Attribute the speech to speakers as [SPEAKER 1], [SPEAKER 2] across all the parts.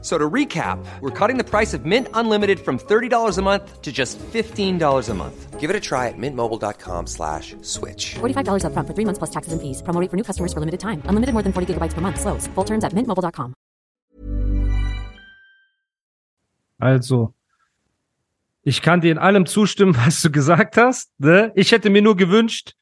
[SPEAKER 1] So to recap, we're cutting the price of Mint Unlimited from $30 a month to just $15 a month.
[SPEAKER 2] Give it a try at mintmobile.com slash switch.
[SPEAKER 3] $45 upfront for three months plus taxes and fees. Promo rate for new customers for limited time. Unlimited more than 40 gigabytes per month. Slows. Full terms at mintmobile.com.
[SPEAKER 4] Also, ich kann dir in allem zustimmen, was du gesagt hast. Ne? Ich hätte mir nur gewünscht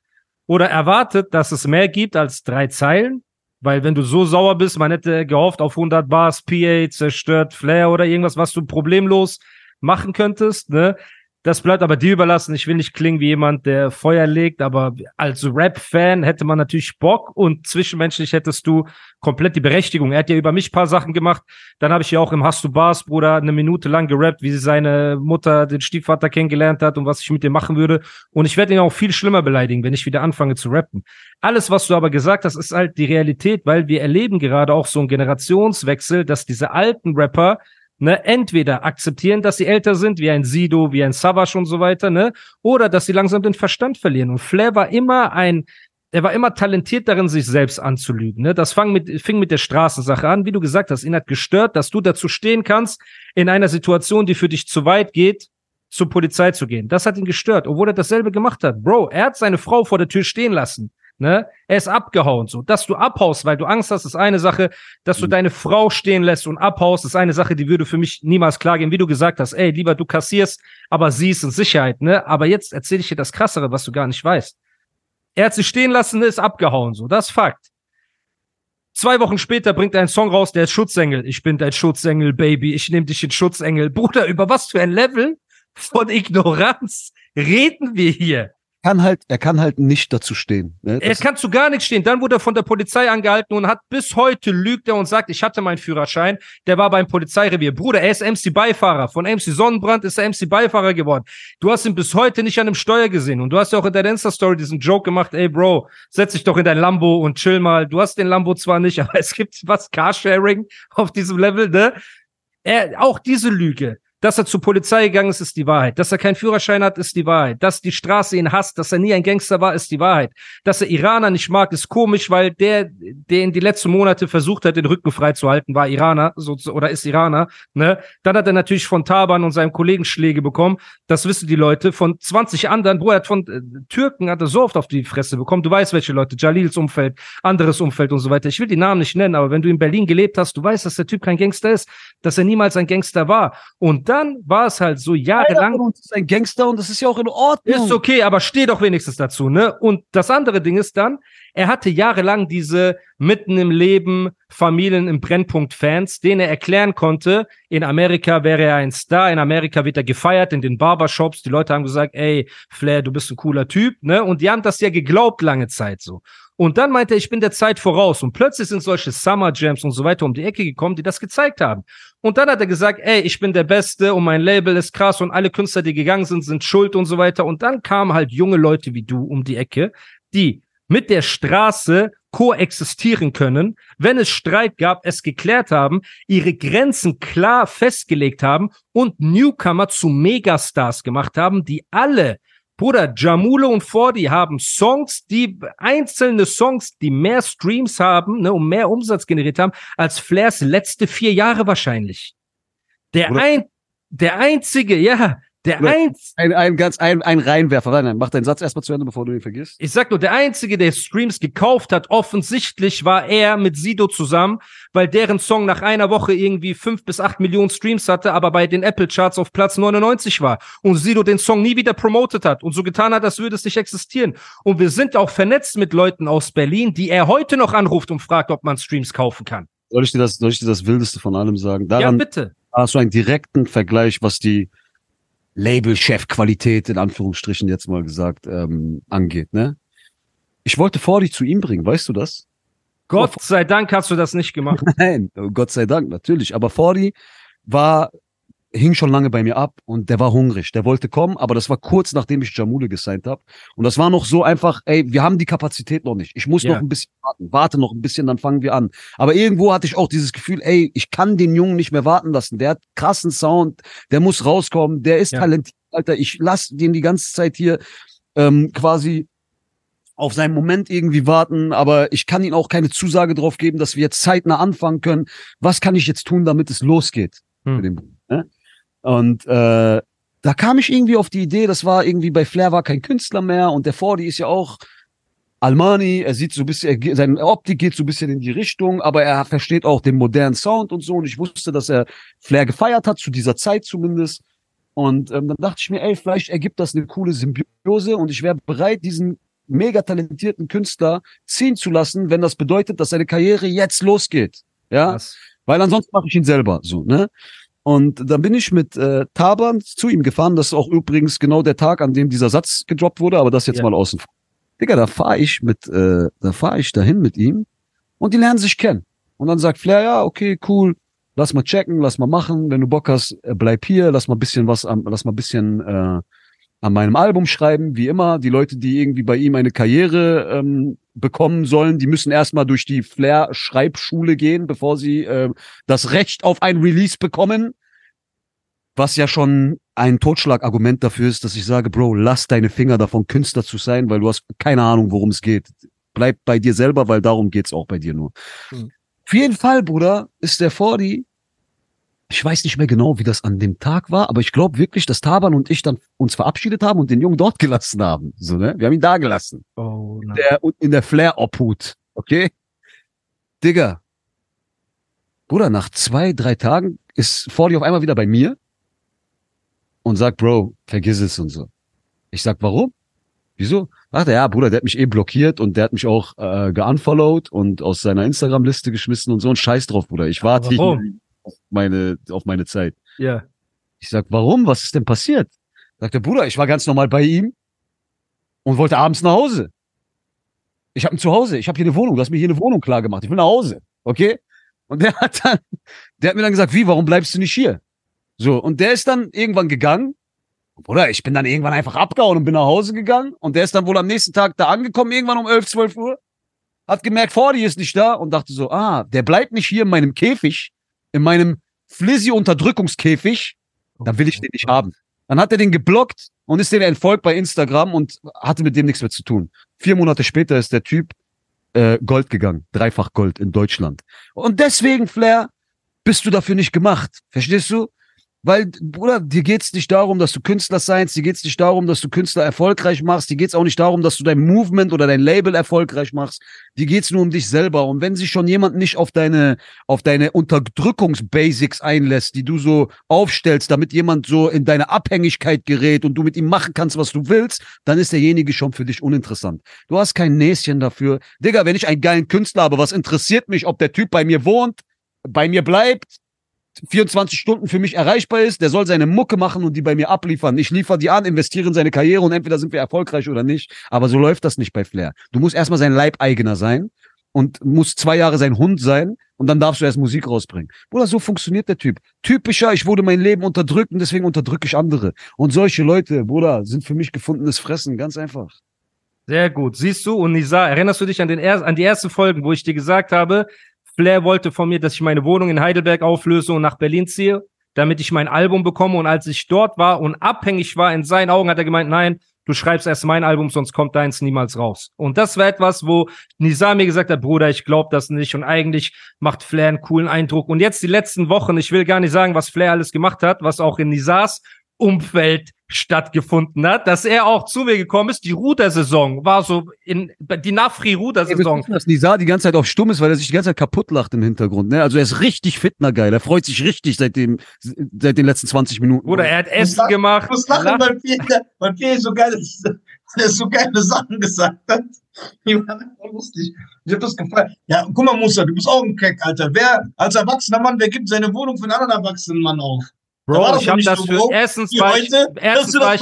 [SPEAKER 4] oder erwartet, dass es mehr gibt als drei Zeilen. Weil wenn du so sauer bist, man hätte gehofft auf 100 Bars, PA, zerstört, Flair oder irgendwas, was du problemlos machen könntest. Ne? Das bleibt aber dir überlassen. Ich will nicht klingen wie jemand, der Feuer legt, aber als Rap-Fan hätte man natürlich Bock und zwischenmenschlich hättest du komplett die Berechtigung. Er hat ja über mich paar Sachen gemacht. Dann habe ich ja auch im Hast du Bars, Bruder, eine Minute lang gerappt, wie sie seine Mutter, den Stiefvater kennengelernt hat und was ich mit dem machen würde. Und ich werde ihn auch viel schlimmer beleidigen, wenn ich wieder anfange zu rappen. Alles, was du aber gesagt hast, ist halt die Realität, weil wir erleben gerade auch so einen Generationswechsel, dass diese alten Rapper ne, entweder akzeptieren, dass sie älter sind, wie ein Sido, wie ein Savage und so weiter, ne, oder dass sie langsam den Verstand verlieren. Und Flair war immer ein, er war immer talentiert darin, sich selbst anzulügen. Ne? Das fang mit, fing mit der Straßensache an. Wie du gesagt hast, ihn hat gestört, dass du dazu stehen kannst, in einer Situation, die für dich zu weit geht, zur Polizei zu gehen. Das hat ihn gestört, obwohl er dasselbe gemacht hat. Bro, er hat seine Frau vor der Tür stehen lassen. Ne? Er ist abgehauen. So, dass du abhaust, weil du Angst hast, ist eine Sache. Dass du mhm. deine Frau stehen lässt und abhaust, ist eine Sache, die würde für mich niemals klar gehen. Wie du gesagt hast, ey, lieber du kassierst, aber sie ist in Sicherheit. Ne? Aber jetzt erzähle ich dir das Krassere, was du gar nicht weißt. Er hat sich stehen lassen, ist abgehauen. So, das ist Fakt. Zwei Wochen später bringt er einen Song raus, der ist Schutzengel. Ich bin dein Schutzengel, Baby. Ich nehme dich in Schutzengel. Bruder, über was für ein Level von Ignoranz reden wir hier?
[SPEAKER 5] Kann halt, er kann halt nicht dazu stehen.
[SPEAKER 4] Ne? Er kann zu gar nichts stehen. Dann wurde er von der Polizei angehalten und hat bis heute lügt er und sagt, ich hatte meinen Führerschein. Der war beim Polizeirevier. Bruder, er ist MC-Beifahrer. Von MC Sonnenbrand ist er MC-Beifahrer geworden. Du hast ihn bis heute nicht an einem Steuer gesehen. Und du hast ja auch in deiner Insta-Story diesen Joke gemacht, ey Bro, setz dich doch in dein Lambo und chill mal. Du hast den Lambo zwar nicht, aber es gibt was Carsharing auf diesem Level, ne? Er, auch diese Lüge. Dass er zur Polizei gegangen ist, ist die Wahrheit. Dass er keinen Führerschein hat, ist die Wahrheit. Dass die Straße ihn hasst, dass er nie ein Gangster war, ist die Wahrheit. Dass er Iraner nicht mag, ist komisch, weil der, der in die letzten Monate versucht hat, den Rücken freizuhalten, war Iraner so, oder ist Iraner. Ne? Dann hat er natürlich von Taban und seinem Kollegen Schläge bekommen. Das wissen die Leute. Von 20 anderen, wo er hat von äh, Türken hat er so oft auf die Fresse bekommen. Du weißt, welche Leute. Jalils Umfeld, anderes Umfeld und so weiter. Ich will die Namen nicht nennen, aber wenn du in Berlin gelebt hast, du weißt, dass der Typ kein Gangster ist, dass er niemals ein Gangster war. Und dann war es halt so jahrelang.
[SPEAKER 5] Und ist ein Gangster und das ist ja auch in Ordnung.
[SPEAKER 4] Ist okay, aber steh doch wenigstens dazu, ne? Und das andere Ding ist dann, er hatte jahrelang diese mitten im Leben Familien im Brennpunkt Fans, denen er erklären konnte, in Amerika wäre er ein Star, in Amerika wird er gefeiert, in den Barbershops, die Leute haben gesagt, ey, Flair, du bist ein cooler Typ, ne? Und die haben das ja geglaubt lange Zeit so. Und dann meinte er, ich bin der Zeit voraus. Und plötzlich sind solche Summer Jams und so weiter um die Ecke gekommen, die das gezeigt haben. Und dann hat er gesagt, ey, ich bin der Beste und mein Label ist krass und alle Künstler, die gegangen sind, sind schuld und so weiter. Und dann kamen halt junge Leute wie du um die Ecke, die mit der Straße koexistieren können, wenn es Streit gab, es geklärt haben, ihre Grenzen klar festgelegt haben und Newcomer zu Megastars gemacht haben, die alle Bruder, Jamule und Fordi haben Songs, die einzelne Songs, die mehr Streams haben, ne, und mehr Umsatz generiert haben, als Flairs letzte vier Jahre wahrscheinlich. Der ein, der einzige, ja, der eins
[SPEAKER 5] ein, ein ganz ein, ein Reinwerfer. Nein, nein, mach deinen Satz erstmal zu Ende, bevor du ihn vergisst.
[SPEAKER 4] Ich sag nur, der einzige, der Streams gekauft hat, offensichtlich war er mit Sido zusammen, weil deren Song nach einer Woche irgendwie fünf bis acht Millionen Streams hatte, aber bei den Apple Charts auf Platz 99 war und Sido den Song nie wieder promotet hat und so getan hat, als würde es nicht existieren. Und wir sind auch vernetzt mit Leuten aus Berlin, die er heute noch anruft und fragt, ob man Streams kaufen kann.
[SPEAKER 5] Soll ich dir das, soll ich dir das Wildeste von allem sagen?
[SPEAKER 4] Daran ja, bitte.
[SPEAKER 5] Hast du einen direkten Vergleich, was die Label-Chef-Qualität in Anführungsstrichen jetzt mal gesagt ähm, angeht. Ne? Ich wollte Fordi zu ihm bringen, weißt du das?
[SPEAKER 4] Gott sei Dank hast du das nicht gemacht.
[SPEAKER 5] Nein, Gott sei Dank, natürlich. Aber Fordi war hing schon lange bei mir ab und der war hungrig. Der wollte kommen, aber das war kurz nachdem ich Jamule gesigned habe. Und das war noch so einfach, ey, wir haben die Kapazität noch nicht. Ich muss
[SPEAKER 4] Ja.
[SPEAKER 5] noch ein bisschen warten. Warte noch ein bisschen, dann fangen wir an. Aber irgendwo hatte ich auch dieses Gefühl, ey, ich kann den Jungen nicht mehr warten lassen. Der hat krassen Sound, der muss rauskommen, der ist
[SPEAKER 4] Ja.
[SPEAKER 5] talentiert, Alter. Ich lass den die ganze Zeit hier ähm, quasi auf seinen Moment irgendwie warten, aber ich kann ihm auch keine Zusage drauf geben, dass wir jetzt zeitnah anfangen können. Was kann ich jetzt tun, damit es losgeht?
[SPEAKER 4] Hm.
[SPEAKER 5] Und äh, da kam ich irgendwie auf die Idee, das war irgendwie bei Flair war kein Künstler mehr und der Fordi ist ja auch Almani, er sieht so ein bisschen, er, seine Optik geht so ein bisschen in die Richtung, aber er versteht auch den modernen Sound und so. Und ich wusste, dass er Flair gefeiert hat, zu dieser Zeit zumindest. Und ähm, dann dachte ich mir, ey, vielleicht ergibt das eine coole Symbiose und ich wäre bereit, diesen mega talentierten Künstler ziehen zu lassen, wenn das bedeutet, dass seine Karriere jetzt losgeht. Ja,
[SPEAKER 4] Das,
[SPEAKER 5] weil ansonsten mache ich ihn selber so, ne? Und dann bin ich mit äh, Taban zu ihm gefahren. Das ist auch übrigens genau der Tag, an dem dieser Satz gedroppt wurde, aber das jetzt
[SPEAKER 4] Ja.
[SPEAKER 5] mal außen vor. Digga, da fahre ich mit, äh, da fahre ich dahin mit ihm und die lernen sich kennen. Und dann sagt Flair, ja, okay, cool, lass mal checken, lass mal machen. Wenn du Bock hast, äh, bleib hier, lass mal bisschen was am, lass mal bisschen äh, an meinem Album schreiben, wie immer. Die Leute, die irgendwie bei ihm eine Karriere ähm, bekommen sollen, die müssen erstmal durch die Flair-Schreibschule gehen, bevor sie äh, das Recht auf ein Release bekommen. Was ja schon ein Totschlagargument dafür ist, dass ich sage, Bro, lass deine Finger davon, Künstler zu sein, weil du hast keine Ahnung, worum es geht. Bleib bei dir selber, weil darum geht's auch bei dir nur.
[SPEAKER 4] Hm.
[SPEAKER 5] Auf jeden Fall, Bruder, ist der Fordi ich weiß nicht mehr genau, wie das an dem Tag war, aber ich glaube wirklich, dass Taban und ich dann uns verabschiedet haben und den Jungen dort gelassen haben. So, ne? Wir haben ihn da gelassen.
[SPEAKER 4] oh, nein.
[SPEAKER 5] Der, und in der Flair-Obhut. Okay? Digga. Bruder, nach zwei, drei Tagen ist Fordi auf einmal wieder bei mir und sagt, Bro, vergiss es und so. Ich sag, warum? Wieso? Ach, ja, Bruder, der hat mich eh blockiert und der hat mich auch äh, geunfollowed und aus seiner Instagram-Liste geschmissen und so ein Scheiß drauf, Bruder. Ich warte hier
[SPEAKER 4] warum?
[SPEAKER 5] Auf meine, auf meine Zeit.
[SPEAKER 4] Ja.
[SPEAKER 5] Ich sag, warum? Was ist denn passiert? Sagt der Bruder, ich war ganz normal bei ihm und wollte abends nach Hause. Ich habe ein Zuhause, ich habe hier eine Wohnung, du hast mir hier eine Wohnung klar gemacht. Ich will nach Hause, okay? Und der hat dann, der hat mir dann gesagt, wie, warum bleibst du nicht hier? So, und der ist dann irgendwann gegangen. Bruder, ich bin dann irgendwann einfach abgehauen und bin nach Hause gegangen. Und der ist dann wohl am nächsten Tag da angekommen, irgendwann um 11, 12 Uhr. Hat gemerkt, Fordi ist nicht da und dachte so, ah, der bleibt nicht hier in meinem Käfig, in meinem Flizzy-Unterdrückungskäfig, dann will ich den nicht haben. Dann hat er den geblockt und ist dem entfolgt bei Instagram und hatte mit dem nichts mehr zu tun. Vier Monate später ist der Typ äh, Gold gegangen, dreifach Gold in Deutschland. Und deswegen, Flair, bist du dafür nicht gemacht. Verstehst du? Weil, Bruder, dir geht's nicht darum, dass du Künstler seinst, dir geht's nicht darum, dass du Künstler erfolgreich machst, dir geht's auch nicht darum, dass du dein Movement oder dein Label erfolgreich machst. Dir geht's nur um dich selber. Und wenn sich schon jemand nicht auf deine, auf deine Unterdrückungsbasics einlässt, die du so aufstellst, damit jemand so in deine Abhängigkeit gerät und du mit ihm machen kannst, was du willst, dann ist derjenige schon für dich uninteressant. Du hast kein Näschen dafür. Digga, wenn ich einen geilen Künstler habe, was interessiert mich, ob der Typ bei mir wohnt, bei mir bleibt, 24 Stunden für mich erreichbar ist, der soll seine Mucke machen und die bei mir abliefern. Ich liefere die an, investiere in seine Karriere und entweder sind wir erfolgreich oder nicht. Aber so läuft das nicht bei Flair. Du musst erstmal sein Leibeigener sein und musst zwei Jahre sein Hund sein und dann darfst du erst Musik rausbringen. Bruder, so funktioniert der Typ. Typischer, ich wurde mein Leben unterdrückt und deswegen unterdrücke ich andere. Und solche Leute, Bruder, sind für mich gefundenes Fressen, ganz einfach.
[SPEAKER 4] Sehr gut. Siehst du, und Nisa, erinnerst du dich an, den er an die ersten Folgen, wo ich dir gesagt habe, Flair wollte von mir, dass ich meine Wohnung in Heidelberg auflöse und nach Berlin ziehe, damit ich mein Album bekomme. Und als ich dort war und abhängig war, in seinen Augen hat er gemeint, nein, du schreibst erst mein Album, sonst kommt deins niemals raus. Und das war etwas, wo Nisa mir gesagt hat, Bruder, ich glaube das nicht. Und eigentlich macht Flair einen coolen Eindruck. Und jetzt die letzten Wochen, ich will gar nicht sagen, was Flair alles gemacht hat, was auch in Nisas Umfeld stattgefunden hat, dass er auch zu mir gekommen ist. Die Rudersaison war so in die Nafri-Rudersaison.
[SPEAKER 5] dass Nizar die ganze Zeit auf stumm ist, weil er sich die ganze Zeit kaputt lacht im Hintergrund. Ne? Also er ist richtig fitner geil. Er freut sich richtig seit, dem, seit den letzten 20 Minuten.
[SPEAKER 4] Oder er hat Essen
[SPEAKER 6] lach-
[SPEAKER 4] gemacht.
[SPEAKER 6] Ich muss lachen, weil Pierre, weil Pierre so geile, er so geile Sachen gesagt hat. Die waren einfach lustig. Ich hab das gefallen. Ja, guck mal, Musa, du bist auch ein Keck, Alter. Wer, als erwachsener Mann, wer gibt seine Wohnung für einen anderen erwachsenen Mann auf? Da
[SPEAKER 4] Bro,
[SPEAKER 6] doch
[SPEAKER 4] ich habe das
[SPEAKER 6] so
[SPEAKER 4] für
[SPEAKER 6] grob
[SPEAKER 4] erstens war ich,
[SPEAKER 6] heute, dass
[SPEAKER 4] erstens war ich,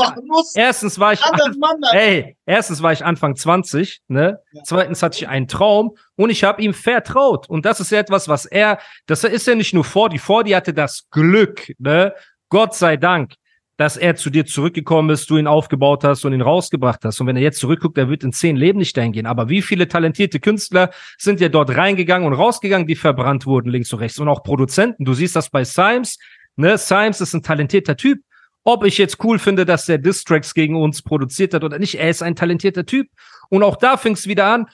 [SPEAKER 4] erstens war ich
[SPEAKER 6] Mann.
[SPEAKER 4] Ey, erstens war ich Anfang 20, ne? Zweitens hatte ich einen Traum und ich habe ihm vertraut. Und das ist ja etwas, was er, das ist ja nicht nur Fordi. Fordi hatte das Glück, ne? Gott sei Dank, dass er zu dir zurückgekommen ist, du ihn aufgebaut hast und ihn rausgebracht hast. Und wenn er jetzt zurückguckt, er wird in zehn Leben nicht dahin gehen. Aber wie viele talentierte Künstler sind ja dort reingegangen und rausgegangen, die verbrannt wurden, links und rechts. Und auch Produzenten. Du siehst das bei Symes. Ne? Symes ist ein talentierter Typ. Ob ich jetzt cool finde, dass der Distracks gegen uns produziert hat oder nicht, er ist ein talentierter Typ. Und auch da fing es wieder an.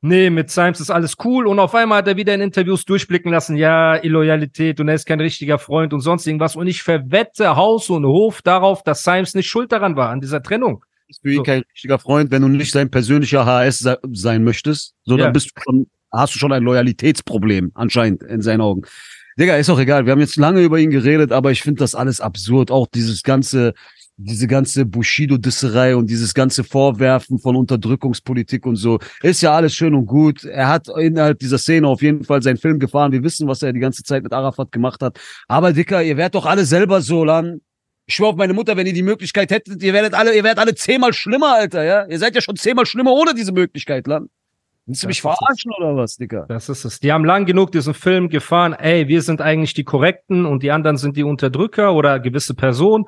[SPEAKER 4] Nee, mit Symes ist alles cool. Und auf einmal hat er wieder in Interviews durchblicken lassen, ja, Illoyalität und er ist kein richtiger Freund und sonst irgendwas. Und ich verwette Haus und Hof darauf, dass Symes nicht schuld daran war, an dieser Trennung.
[SPEAKER 5] Ist für ihn
[SPEAKER 4] So.
[SPEAKER 5] kein richtiger Freund, wenn du nicht sein persönlicher HS se sein möchtest. So,
[SPEAKER 4] Ja.
[SPEAKER 5] dann bist du schon, hast du schon ein Loyalitätsproblem, anscheinend, in seinen Augen. Digga, ist auch egal. Wir haben jetzt lange über ihn geredet, aber ich finde das alles absurd. Auch dieses ganze, diese ganze Bushido-Disserei und dieses ganze Vorwerfen von Unterdrückungspolitik und so. Ist ja alles schön und gut. Er hat innerhalb dieser Szene auf jeden Fall seinen Film gefahren. Wir wissen, was er die ganze Zeit mit Arafat gemacht hat. Aber Dicker, ihr werdet doch alle selber so lang. Ich schwör auf meine Mutter, wenn ihr die Möglichkeit hättet, ihr werdet alle, ihr werdet alle zehnmal schlimmer, Alter, ja? Ihr seid ja schon zehnmal schlimmer ohne diese Möglichkeit, Lan. Willst du
[SPEAKER 4] Das
[SPEAKER 5] mich verarschen oder was, Dicker?
[SPEAKER 4] Das ist es. Die haben lang genug diesen Film gefahren, ey, wir sind eigentlich die Korrekten und die anderen sind die Unterdrücker oder gewisse Personen.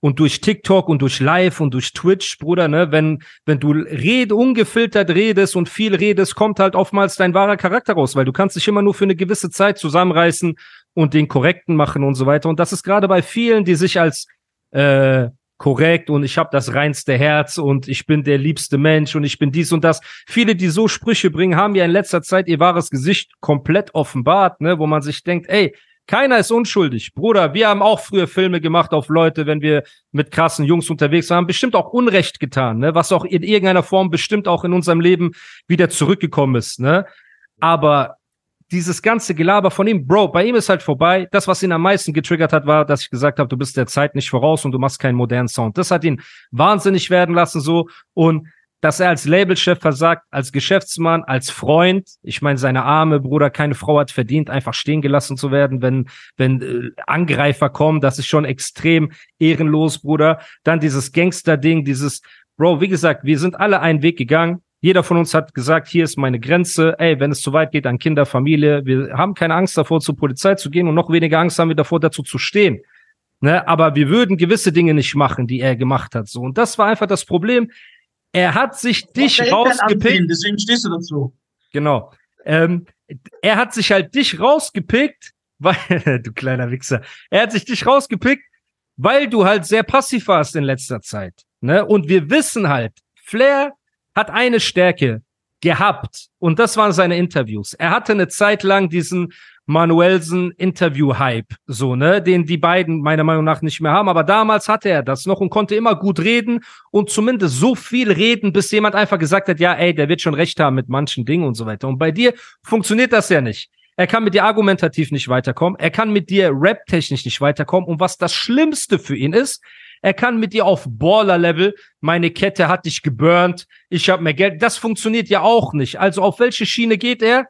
[SPEAKER 4] Und durch TikTok und durch Live und durch Twitch, Bruder, ne, wenn, wenn du red, ungefiltert redest und viel redest, kommt halt oftmals dein wahrer Charakter raus, weil du kannst dich immer nur für eine gewisse Zeit zusammenreißen und den Korrekten machen und so weiter. Und das ist gerade bei vielen, die sich als äh, korrekt und ich habe das reinste Herz und ich bin der liebste Mensch und ich bin dies und das. Viele, die so Sprüche bringen, haben ja in letzter Zeit ihr wahres Gesicht komplett offenbart, ne, wo man sich denkt, ey, keiner ist unschuldig. Bruder, wir haben auch früher Filme gemacht auf Leute, wenn wir mit krassen Jungs unterwegs waren, bestimmt auch Unrecht getan, ne, was auch in irgendeiner Form bestimmt auch in unserem Leben wieder zurückgekommen ist, ne? Aber dieses ganze Gelaber von ihm, Bro, bei ihm ist halt vorbei. Das, was ihn am meisten getriggert hat, war, dass ich gesagt habe, du bist der Zeit nicht voraus und du machst keinen modernen Sound. Das hat ihn wahnsinnig werden lassen so und dass er als Labelchef versagt, als Geschäftsmann, als Freund. Ich meine, seine arme Bruder, keine Frau hat verdient, einfach stehen gelassen zu werden, wenn wenn äh, Angreifer kommen. Das ist schon extrem ehrenlos, Bruder. Dann dieses Gangster-Ding, dieses Bro, wie gesagt, wir sind alle einen Weg gegangen. Jeder von uns hat gesagt, hier ist meine Grenze. Ey, wenn es zu weit geht an Kinder, Familie, wir haben keine Angst davor, zur Polizei zu gehen und noch weniger Angst haben wir davor, dazu zu stehen. Ne? Aber wir würden gewisse Dinge nicht machen, die er gemacht hat. So. Und das war einfach das Problem. Er hat sich dich rausgepickt.
[SPEAKER 6] ansehen, Deswegen stehst du dazu.
[SPEAKER 4] Genau. Ähm, er hat sich halt dich rausgepickt, weil, du kleiner Wichser, er hat sich dich rausgepickt, weil du halt sehr passiv warst in letzter Zeit. Ne? Und wir wissen halt, Flair hat eine Stärke gehabt und das waren seine Interviews. Er hatte eine Zeit lang diesen Manuelsen Interview-Hype, so, ne, den die beiden meiner Meinung nach nicht mehr haben, aber damals hatte er das noch und konnte immer gut reden und zumindest so viel reden, bis jemand einfach gesagt hat, ja, ey, der wird schon recht haben mit manchen Dingen und so weiter. Und bei dir funktioniert das ja nicht. Er kann mit dir argumentativ nicht weiterkommen, er kann mit dir rap-technisch nicht weiterkommen und was das Schlimmste für ihn ist, er kann mit dir auf Baller-Level, meine Kette hat dich geburnt, ich habe mehr Geld, das funktioniert ja auch nicht. Also auf welche Schiene geht er?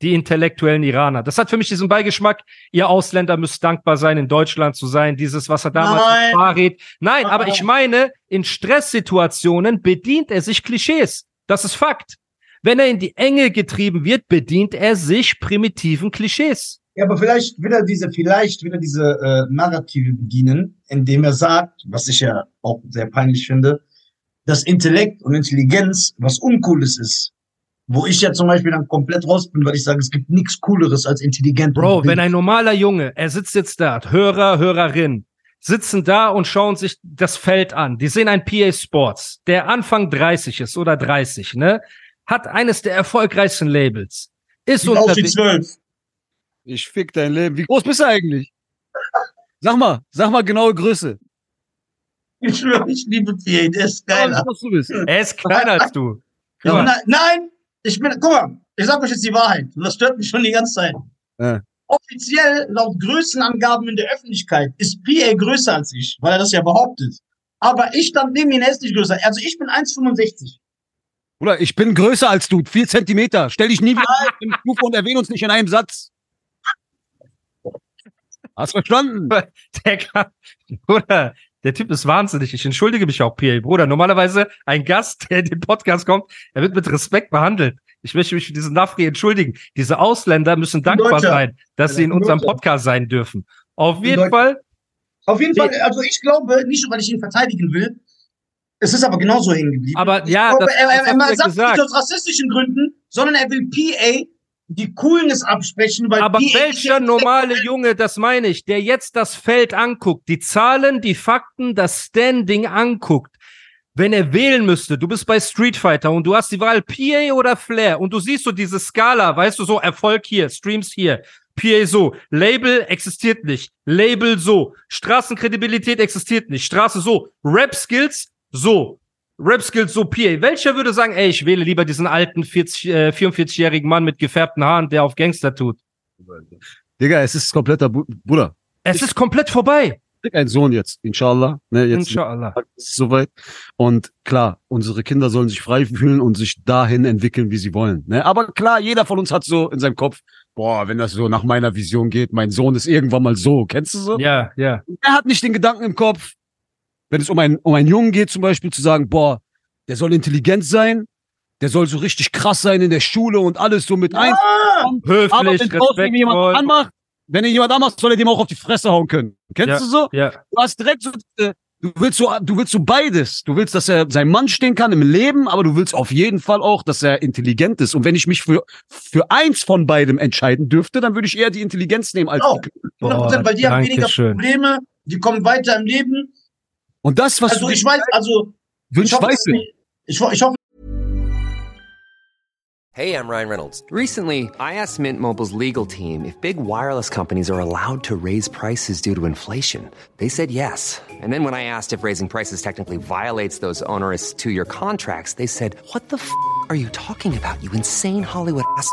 [SPEAKER 4] Die intellektuellen Iraner. Das hat für mich diesen Beigeschmack, ihr Ausländer müsst dankbar sein, in Deutschland zu sein, dieses, was er damals
[SPEAKER 6] Nein.
[SPEAKER 4] mit. Nein, aber ich meine, in Stresssituationen bedient er sich Klischees. Das ist Fakt. Wenn er in die Enge getrieben wird, bedient er sich primitiven Klischees.
[SPEAKER 6] Ja, aber vielleicht will er diese, vielleicht will er diese äh, Narrative bedienen, indem er sagt, was ich ja auch sehr peinlich finde, dass Intellekt und Intelligenz was Uncooles ist. Wo ich ja zum Beispiel dann komplett raus bin, weil ich sage, es gibt nichts Cooleres als intelligent.
[SPEAKER 4] Bro, wenn ein normaler Junge, er sitzt jetzt da, Hörer, Hörerin, sitzen da und schauen sich das Feld an. Die sehen ein PA Sports, der Anfang 30 ist oder 30, ne? Hat eines der erfolgreichsten Labels. Ist genau
[SPEAKER 6] Sieht unterwegs. Aus wie 12.
[SPEAKER 5] Ich fick dein Leben. Wie groß bist du eigentlich? Sag mal, sag mal genaue Größe.
[SPEAKER 6] Ich schwöre, ich liebe PA, der ist
[SPEAKER 5] du bist.
[SPEAKER 4] Er ist kleiner als du.
[SPEAKER 6] Ja, nein, nein, ich bin, guck mal, ich sag euch jetzt die Wahrheit. Und das stört mich schon die ganze Zeit.
[SPEAKER 5] Ja.
[SPEAKER 6] Offiziell, laut Größenangaben in der Öffentlichkeit, ist PA größer als ich, weil er das ja behauptet. Aber ich stand neben ihm, er ist nicht größer. Also ich bin 1,65.
[SPEAKER 5] Bruder, ich bin größer als du. Vier Zentimeter. Stell dich nie wieder auf den Stufe und erwähne uns nicht in einem Satz. Hast verstanden?
[SPEAKER 4] Der kann, Bruder, der Typ ist wahnsinnig. Ich entschuldige mich auch, PA. Bruder, normalerweise ein Gast, der in den Podcast kommt, er wird mit Respekt behandelt. Ich möchte mich für diesen Nafri entschuldigen. Diese Ausländer müssen dankbar sein, dass
[SPEAKER 6] Ja,
[SPEAKER 4] sie in unserem. Podcast sein dürfen. Auf jeden. Fall,
[SPEAKER 6] Auf jeden Fall, also ich glaube, nicht, weil ich ihn verteidigen will, es ist aber genauso hängen geblieben.
[SPEAKER 4] Aber ja,
[SPEAKER 6] glaube,
[SPEAKER 4] das-
[SPEAKER 6] er, er, er
[SPEAKER 4] ja
[SPEAKER 6] sagt
[SPEAKER 4] gesagt.
[SPEAKER 6] nicht aus rassistischen Gründen, sondern er will PA die Coolness absprechen, weil
[SPEAKER 4] Aber welcher normale Junge, das meine ich, der jetzt das Feld anguckt, die Zahlen, die Fakten, das Standing anguckt, wenn er wählen müsste, du bist bei Street Fighter und du hast die Wahl PA oder Flair und du siehst so diese Skala, weißt du, so Erfolg hier, Streams hier, PA so, Label existiert nicht, Label so, Straßenkredibilität existiert nicht, Straße so, Rap Skills so, Rap Skills so PA. Welcher würde sagen, ey, ich wähle lieber diesen alten 40, äh, 44-jährigen Mann mit gefärbten Haaren, der auf Gangster tut?
[SPEAKER 5] Digga, es ist kompletter Bu Bruder.
[SPEAKER 4] Es ist komplett vorbei.
[SPEAKER 5] Ich krieg einen Sohn jetzt, inshallah. Ne, jetzt
[SPEAKER 4] Inshallah.
[SPEAKER 5] ist soweit. Und klar, unsere Kinder sollen sich frei fühlen und sich dahin entwickeln, wie sie wollen. Ne? Aber klar, jeder von uns hat so in seinem Kopf, boah, wenn das so nach meiner Vision geht, mein Sohn ist irgendwann mal so. Kennst du so?
[SPEAKER 4] Ja, ja.
[SPEAKER 5] Er hat nicht den Gedanken im Kopf, wenn es um einen, um einen Jungen geht, zum Beispiel, zu sagen, boah, der soll intelligent sein, der soll so richtig krass sein in der Schule und alles so mit ein.
[SPEAKER 6] Ah,
[SPEAKER 5] Aber
[SPEAKER 4] Höflich,
[SPEAKER 5] wenn draußen jemand anmacht, wenn ihn jemand anmacht, soll er dem auch auf die Fresse hauen können. Kennst
[SPEAKER 4] Ja.
[SPEAKER 5] du so?
[SPEAKER 4] Ja,
[SPEAKER 5] Du hast direkt so, du willst so, du willst so beides. Du willst, dass er sein Mann stehen kann im Leben, aber du willst auf jeden Fall auch, dass er intelligent ist. Und wenn ich mich für, für eins von beidem entscheiden dürfte, dann würde ich eher die Intelligenz nehmen als
[SPEAKER 6] Auch.
[SPEAKER 5] die
[SPEAKER 6] 100%, weil die haben weniger
[SPEAKER 4] Dankeschön.
[SPEAKER 6] Probleme, die kommen weiter im Leben.
[SPEAKER 5] Und das, was
[SPEAKER 6] Also
[SPEAKER 5] du
[SPEAKER 6] ich weiß, also ich
[SPEAKER 5] wünschst,
[SPEAKER 6] hoffe,
[SPEAKER 5] weißt du.
[SPEAKER 6] ich, ich hoffe,
[SPEAKER 2] Hey, I'm Ryan Reynolds.
[SPEAKER 1] Recently, I asked Mint Mobile's legal team if big wireless companies are allowed to raise prices due to inflation. They said yes. And then when I asked if raising prices technically violates those onerous two year contracts, they said, What the f are you talking about, you insane Hollywood ass?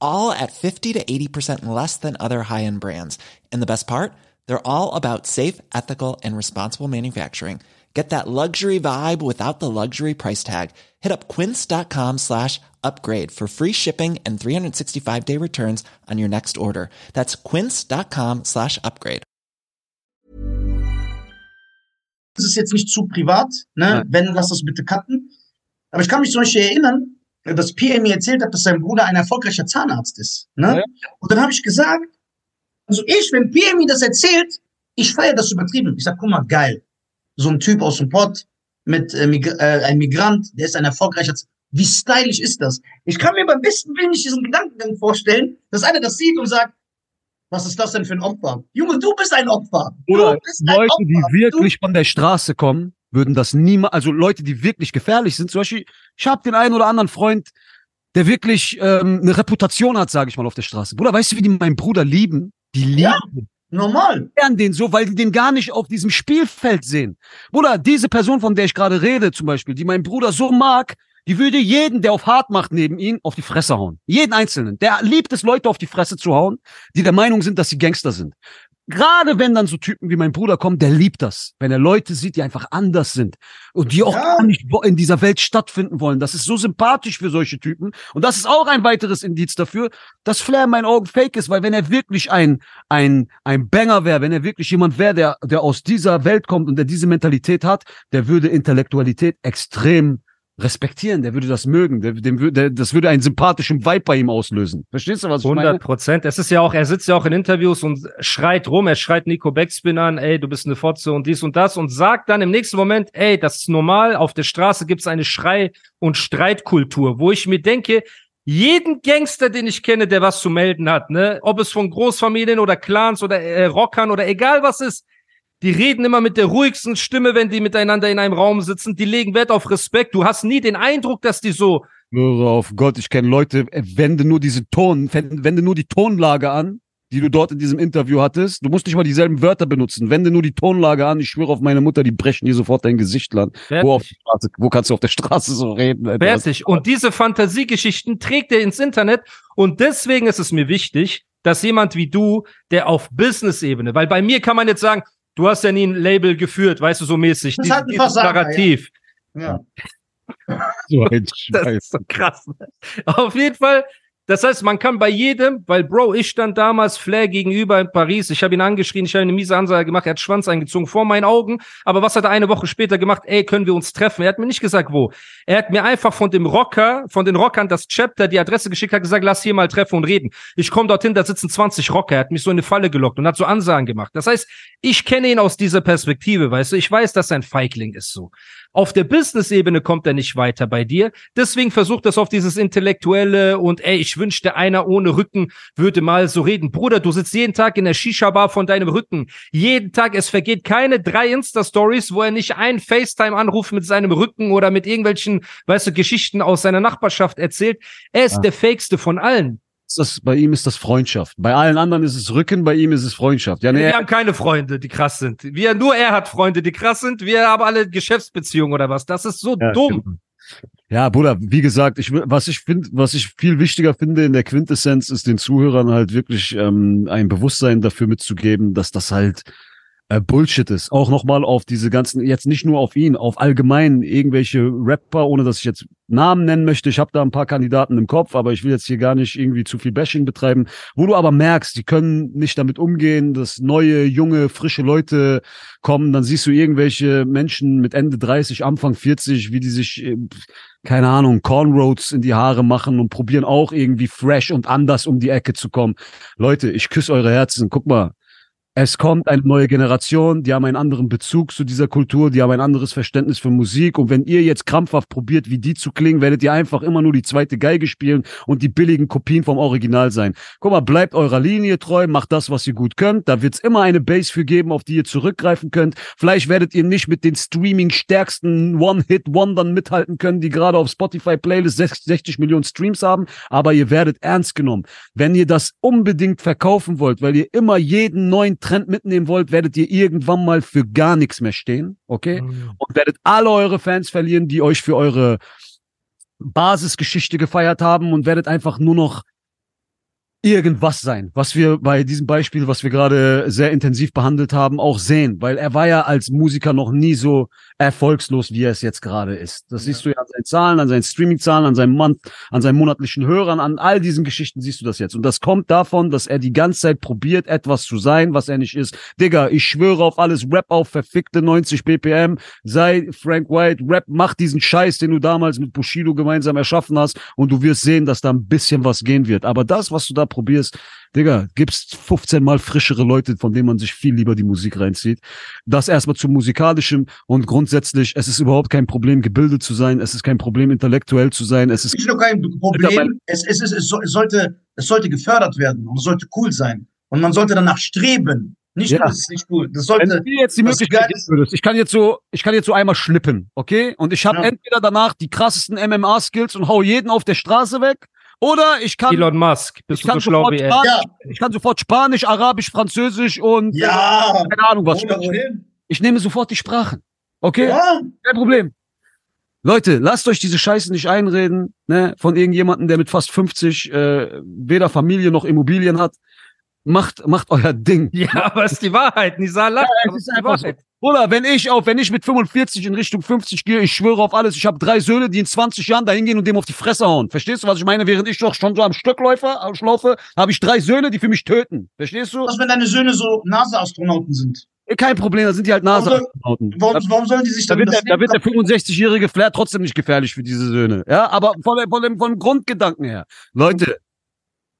[SPEAKER 7] all at 50 to 80% less than other high end brands. And the best part? They're all about safe, ethical, and responsible manufacturing. Get that luxury vibe without the luxury price tag. Hit up quince.com slash upgrade for free shipping and 365 day returns on your next order. That's quince.com slash upgrade.
[SPEAKER 6] es ist jetzt nicht zu privat, ne?
[SPEAKER 5] Nein.
[SPEAKER 6] Wenn, lass das bitte cutten. Aber ich kann mich zum Beispiel erinnern, dass Pierre mir erzählt hat, dass sein Bruder ein erfolgreicher Zahnarzt ist. Ne?
[SPEAKER 5] Ja.
[SPEAKER 6] Und dann habe ich gesagt, also ich, wenn Pierre mir das erzählt, ich feiere das übertrieben. Ich sag, guck mal, geil. So ein Typ aus dem Pott mit äh, Mig äh, ein Migrant, der ist ein erfolgreicher Z Wie stylisch ist das? Ich kann mir beim besten Willen nicht diesen Gedankengang vorstellen, dass einer das sieht und sagt, was ist das denn für ein Opfer? Junge, du bist ein Opfer.
[SPEAKER 5] Oder
[SPEAKER 6] du
[SPEAKER 5] Leute,
[SPEAKER 6] Opfer.
[SPEAKER 5] die wirklich von der Straße kommen, würden das niemals, also Leute, die wirklich gefährlich sind. Zum Beispiel, ich habe den einen oder anderen Freund, der wirklich ähm, eine Reputation hat, sage ich mal, auf der Straße. Bruder, weißt du, wie die meinen Bruder lieben? Die lieben
[SPEAKER 6] Ja. Normal.
[SPEAKER 5] gern den so, weil die den gar nicht auf diesem Spielfeld sehen. Bruder, diese Person, von der ich gerade rede, zum Beispiel, die mein Bruder so mag, die würde jeden, der auf hart macht neben ihn, auf die Fresse hauen. Jeden Einzelnen. Der liebt es, Leute auf die Fresse zu hauen, die der Meinung sind, dass sie Gangster sind. Gerade wenn dann so Typen wie mein Bruder kommen, der liebt das. Wenn er Leute sieht, die einfach anders sind und die auch
[SPEAKER 6] Ja.
[SPEAKER 5] gar nicht in dieser Welt stattfinden wollen. Das ist so sympathisch für solche Typen. Und das ist auch ein weiteres Indiz dafür, dass Flair in meinen Augen fake ist, weil wenn er wirklich ein, ein, ein Banger wäre, wenn er wirklich jemand wäre, der, der aus dieser Welt kommt und der diese Mentalität hat, der würde Intellektualität extrem respektieren, der würde das mögen, der, dem, der, das würde einen sympathischen Vibe bei ihm auslösen. Verstehst du, was ich
[SPEAKER 4] 100
[SPEAKER 5] meine?
[SPEAKER 4] Prozent. Es ist ja auch, er sitzt ja auch in Interviews und schreit rum, er schreit Nico Backspin an, ey, du bist eine Fotze und dies und das und sagt dann im nächsten Moment, ey, das ist normal, auf der Straße gibt's eine Schrei- und Streitkultur, wo ich mir denke, jeden Gangster, den ich kenne, der was zu melden hat, ne, ob es von Großfamilien oder Clans oder äh, Rockern oder egal was ist, die reden immer mit der ruhigsten Stimme, wenn die miteinander in einem Raum sitzen. Die legen Wert auf Respekt. Du hast nie den Eindruck, dass die so,
[SPEAKER 5] Höre auf Gott, ich kenne Leute, äh, wende nur diese Ton, wende, nur die Tonlage an, die du dort in diesem Interview hattest. Du musst nicht mal dieselben Wörter benutzen. Wende nur die Tonlage an. Ich schwöre auf meine Mutter, die brechen dir sofort dein Gesicht lang. Wo, Straße, wo kannst du auf der Straße so reden? Alter?
[SPEAKER 4] Fertig. Und diese Fantasiegeschichten trägt er ins Internet. Und deswegen ist es mir wichtig, dass jemand wie du, der auf Business-Ebene, weil bei mir kann man jetzt sagen, du hast ja nie ein Label geführt, weißt du, so mäßig.
[SPEAKER 6] Das halt ein Versager,
[SPEAKER 4] Narrativ.
[SPEAKER 6] Ja.
[SPEAKER 5] So ein
[SPEAKER 4] Das
[SPEAKER 5] Scheiß.
[SPEAKER 4] ist so krass. Ne? Auf jeden Fall. Das heißt, man kann bei jedem, weil Bro, ich stand damals Flair gegenüber in Paris. Ich habe ihn angeschrien, ich habe eine miese Ansage gemacht, er hat Schwanz eingezogen vor meinen Augen. Aber was hat er eine Woche später gemacht? Ey, können wir uns treffen? Er hat mir nicht gesagt, wo. Er hat mir einfach von dem Rocker, von den Rockern das Chapter, die Adresse geschickt, hat gesagt, lass hier mal treffen und reden. Ich komme dorthin, da sitzen 20 Rocker. Er hat mich so in eine Falle gelockt und hat so Ansagen gemacht. Das heißt, ich kenne ihn aus dieser Perspektive, weißt du. Ich weiß, dass er ein Feigling ist so. Auf der Business-Ebene kommt er nicht weiter bei dir. Deswegen versucht das auf dieses Intellektuelle und ey, ich wünschte, einer ohne Rücken würde mal so reden. Bruder, du sitzt jeden Tag in der Shisha-Bar von deinem Rücken. Jeden Tag, es vergeht keine drei Insta-Stories, wo er nicht einen FaceTime-Anruf mit seinem Rücken oder mit irgendwelchen, weißt du, Geschichten aus seiner Nachbarschaft erzählt. Er ist
[SPEAKER 5] Ja.
[SPEAKER 4] der fakeste von allen.
[SPEAKER 5] Ist das, bei ihm ist das Freundschaft. Bei allen anderen ist es Rücken, bei ihm ist es Freundschaft. Ja, nee,
[SPEAKER 4] Wir haben keine Freunde, die krass sind. Wir, nur er hat Freunde, die krass sind. Wir haben alle Geschäftsbeziehungen oder was. Das ist so
[SPEAKER 5] Ja,
[SPEAKER 4] dumm.
[SPEAKER 5] genau. Ja, Bruder, wie gesagt, ich, was ich finde, was ich viel wichtiger finde in der Quintessenz, ist den Zuhörern halt wirklich ähm, ein Bewusstsein dafür mitzugeben, dass das halt Bullshit ist. Auch nochmal auf diese ganzen, jetzt nicht nur auf ihn, auf allgemein irgendwelche Rapper, ohne dass ich jetzt Namen nennen möchte. Ich habe da ein paar Kandidaten im Kopf, aber ich will jetzt hier gar nicht irgendwie zu viel Bashing betreiben. Wo du aber merkst, die können nicht damit umgehen, dass neue, junge, frische Leute kommen, dann siehst du irgendwelche Menschen mit Ende 30, Anfang 40, wie die sich, äh, keine Ahnung, Cornroads in die Haare machen und probieren auch irgendwie fresh und anders um die Ecke zu kommen. Leute, ich küsse eure Herzen. Guck mal, es kommt eine neue Generation, die haben einen anderen Bezug zu dieser Kultur, die haben ein anderes Verständnis für Musik. Und wenn ihr jetzt krampfhaft probiert, wie die zu klingen, werdet ihr einfach immer nur die zweite Geige spielen und die billigen Kopien vom Original sein. Guck mal, bleibt eurer Linie treu, macht das, was ihr gut könnt. Da wird's immer eine Base für geben, auf die ihr zurückgreifen könnt. Vielleicht werdet ihr nicht mit den Streaming-stärksten One-Hit-Wondern mithalten können, die gerade auf Spotify-Playlist 60 Millionen Streams haben, aber ihr werdet ernst genommen. Wenn ihr das unbedingt verkaufen wollt, weil ihr immer jeden neuen Trend mitnehmen wollt, werdet ihr irgendwann mal für gar nichts mehr stehen, okay? Und werdet alle eure Fans verlieren, die euch für eure Basisgeschichte gefeiert haben und werdet einfach nur noch irgendwas sein, was wir bei diesem Beispiel, was wir gerade sehr intensiv behandelt haben, auch sehen, weil er war ja als Musiker noch nie so erfolgslos, wie er es jetzt gerade ist. Das siehst du ja an seinen Zahlen, an seinen Streaming-Zahlen, an seinem Mann, an seinen monatlichen Hörern, an all diesen Geschichten siehst du das jetzt. Und das kommt davon, dass er die ganze Zeit probiert, etwas zu sein, was er nicht ist. Digga, ich schwöre auf alles, Rap auf verfickte 90 BPM, sei Frank White, Rap, mach diesen Scheiß, den du damals mit Bushido gemeinsam erschaffen hast und du wirst sehen, dass da ein bisschen was gehen wird. Aber das, was du da probierst, Digga, gibst 15 mal frischere Leute, von denen man sich viel lieber die Musik reinzieht. Das erstmal zum musikalischen und grundsätzlich, es ist überhaupt kein Problem, gebildet zu sein. Es ist kein Problem, intellektuell zu sein. Es ist
[SPEAKER 6] nicht nur kein Problem, es, es, es, es, sollte, es sollte gefördert werden und es sollte cool sein. Und man sollte danach streben. Nicht
[SPEAKER 5] Ja.
[SPEAKER 6] ist nicht cool. Das
[SPEAKER 5] Wenn
[SPEAKER 6] sollte,
[SPEAKER 5] du mir jetzt die Möglichkeit würdest, ich kann jetzt so, ich kann jetzt so einmal schnippen, okay? Und ich habe
[SPEAKER 6] Ja.
[SPEAKER 5] entweder danach die krassesten MMA-Skills und hau jeden auf der Straße weg, oder ich kann,
[SPEAKER 4] Elon Musk, bist
[SPEAKER 5] ich
[SPEAKER 4] du so
[SPEAKER 5] kann
[SPEAKER 4] schlau
[SPEAKER 5] sofort
[SPEAKER 4] wie er?
[SPEAKER 5] Spanisch, ich kann sofort Spanisch, Arabisch, Französisch und
[SPEAKER 6] ja,
[SPEAKER 5] äh, keine Ahnung was.
[SPEAKER 6] wohin?
[SPEAKER 5] Ich nehme sofort die Sprachen, okay?
[SPEAKER 6] Ja,
[SPEAKER 5] Kein Problem. Leute, lasst euch diese Scheiße nicht einreden, ne, von irgendjemandem, der mit fast 50 äh, weder Familie noch Immobilien hat. Macht, macht euer Ding.
[SPEAKER 4] Ja, aber es ist die Wahrheit. Nisa lacht.
[SPEAKER 5] es
[SPEAKER 4] aber
[SPEAKER 5] ist
[SPEAKER 4] es die
[SPEAKER 5] einfach so.
[SPEAKER 4] Wahrheit.
[SPEAKER 5] Oder wenn ich auf, wenn ich mit 45 in Richtung 50 gehe, ich schwöre auf alles, ich habe drei Söhne, die in 20 Jahren dahin gehen und dem auf die Fresse hauen. Verstehst du, was ich meine? Während ich doch schon so am Stöckläufer äh, schlaufe, habe ich drei Söhne, die für mich töten. Verstehst du?
[SPEAKER 6] was, wenn deine Söhne so NASA-Astronauten sind?
[SPEAKER 5] Kein Problem, da sind die halt NASA-Astronauten.
[SPEAKER 6] Warum, warum sollen die sich
[SPEAKER 5] Da
[SPEAKER 6] dann
[SPEAKER 5] wird, der, da wird der
[SPEAKER 6] Leben
[SPEAKER 5] 65-jährige Flair trotzdem nicht gefährlich für diese Söhne. Ja, aber von, dem- von, von dem Grundgedanken her. Leute,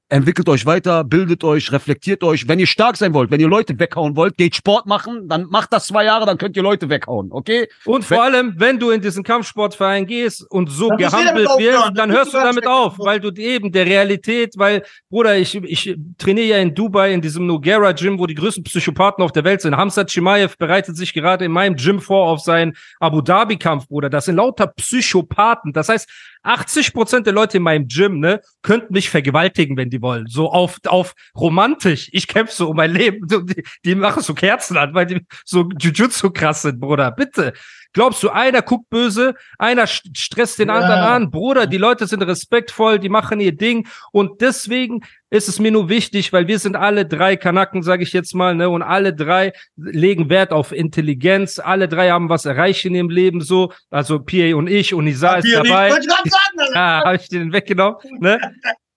[SPEAKER 5] entwickelt euch weiter, bildet euch, reflektiert euch. Wenn ihr stark sein wollt, wenn ihr Leute weghauen wollt, geht Sport machen, dann macht das zwei Jahre, dann könnt ihr Leute weghauen, okay?
[SPEAKER 4] Und vor allem, wenn du in diesen Kampfsportverein gehst und so gehandelt wirst,
[SPEAKER 6] dann
[SPEAKER 4] hörst
[SPEAKER 6] du
[SPEAKER 4] damit auf, weil du eben der Realität, weil, Bruder, ich, ich trainiere ja in Dubai in diesem Nogera Gym, wo die größten Psychopathen auf der Welt sind. Hamzat Chimaev bereitet sich gerade in meinem Gym vor auf seinen Abu Dhabi Kampf, Bruder. Das sind lauter Psychopathen. Das heißt, 80 Prozent der Leute in meinem Gym, ne, könnten mich vergewaltigen, wenn die die wollen. So auf, auf romantisch. Ich kämpfe so um mein Leben. Die, die machen so Kerzen an, weil die so Jujutsu krass sind, Bruder. Bitte. Glaubst du, einer guckt böse, einer st- stresst den
[SPEAKER 6] Ja.
[SPEAKER 4] anderen an? Bruder, die Leute sind respektvoll, die machen ihr Ding. Und deswegen ist es mir nur wichtig, weil wir sind alle drei Kanaken, sage ich jetzt mal, ne? Und alle drei legen Wert auf Intelligenz. Alle drei haben was erreicht in ihrem Leben, so. Also PA und ich und Nisa ist dabei.
[SPEAKER 6] Ich sagen.
[SPEAKER 4] Ah, habe ich den weggenommen. Ne?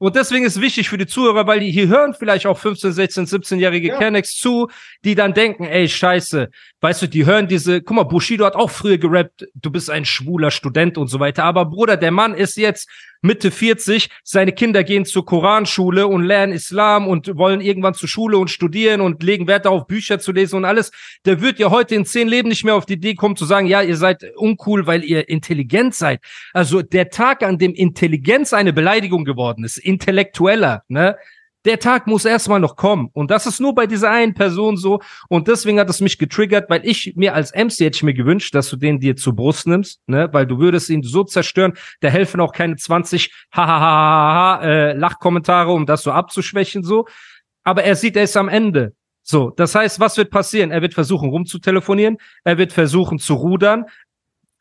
[SPEAKER 4] Und deswegen ist wichtig für die Zuhörer, weil die hier hören vielleicht auch 15, 16, 17-jährige
[SPEAKER 6] Ja.
[SPEAKER 4] Kennex zu, die dann denken, ey, scheiße, weißt du, die hören diese, guck mal, Bushido hat auch früher gerappt, du bist ein schwuler Student und so weiter. Aber Bruder, der Mann ist jetzt Mitte 40, seine Kinder gehen zur Koranschule und lernen Islam und wollen irgendwann zur Schule und studieren und legen Wert darauf, Bücher zu lesen und alles. Der wird ja heute in zehn Leben nicht mehr auf die Idee kommen zu sagen, ja, ihr seid uncool, weil ihr intelligent seid. Also der Tag, an dem Intelligenz eine Beleidigung geworden ist, intellektueller, ne? Der Tag muss erstmal noch kommen. Und das ist nur bei dieser einen Person so. Und deswegen hat es mich getriggert, weil ich mir als MC hätte ich mir gewünscht, dass du den dir zur Brust nimmst, ne? Weil du würdest ihn so zerstören. Da helfen auch keine 20 hahaha äh, Lachkommentare, um das so abzuschwächen, so. Aber er sieht, er ist am Ende. So, das heißt, was wird passieren? Er wird versuchen, rumzutelefonieren. Er wird versuchen, zu rudern.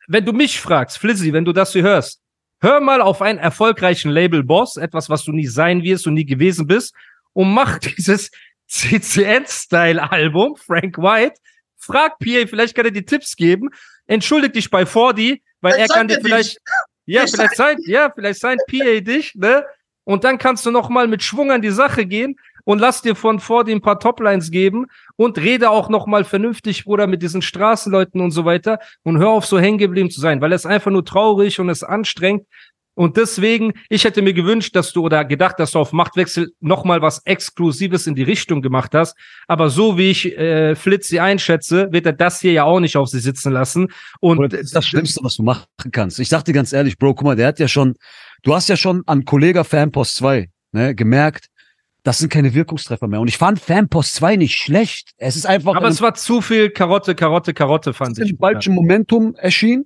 [SPEAKER 4] Wenn du mich fragst, Flizzy, wenn du das hier hörst, hör mal auf einen erfolgreichen Label-Boss, etwas, was du nie sein wirst und nie gewesen bist, und mach dieses CCN-Style-Album, Frank White. Frag PA, vielleicht kann er dir Tipps geben. Entschuldig dich bei 40, weil
[SPEAKER 6] Vielleicht
[SPEAKER 4] er kann dir vielleicht, ja,
[SPEAKER 6] Vielleicht
[SPEAKER 4] sein, ja, vielleicht sein PA dich, ne? Und dann kannst du noch mal mit Schwung an die Sache gehen und lass dir von vor ein paar Toplines geben und rede auch noch mal vernünftig, Bruder, mit diesen Straßenleuten und so weiter und hör auf, so hängen geblieben zu sein, weil es einfach nur traurig und es anstrengend. Und deswegen, ich hätte mir gewünscht, dass du oder gedacht, dass du auf Machtwechsel noch mal was Exklusives in die Richtung gemacht hast. Aber so wie ich äh, Flitzi einschätze, wird er das hier ja auch nicht auf sie sitzen lassen. Und
[SPEAKER 5] das ist das Schlimmste, was du machen kannst. Ich dir ganz ehrlich, Bro, guck mal, der hat ja schon, du hast ja schon an Kollega Fanpost 2 ne, gemerkt, das sind keine Wirkungstreffer mehr. Und ich fand Fanpost 2 nicht schlecht. Es ist einfach
[SPEAKER 4] aber es war zu viel Karotte, Karotte, Karotte, fand ich.
[SPEAKER 5] falschen Momentum erschienen.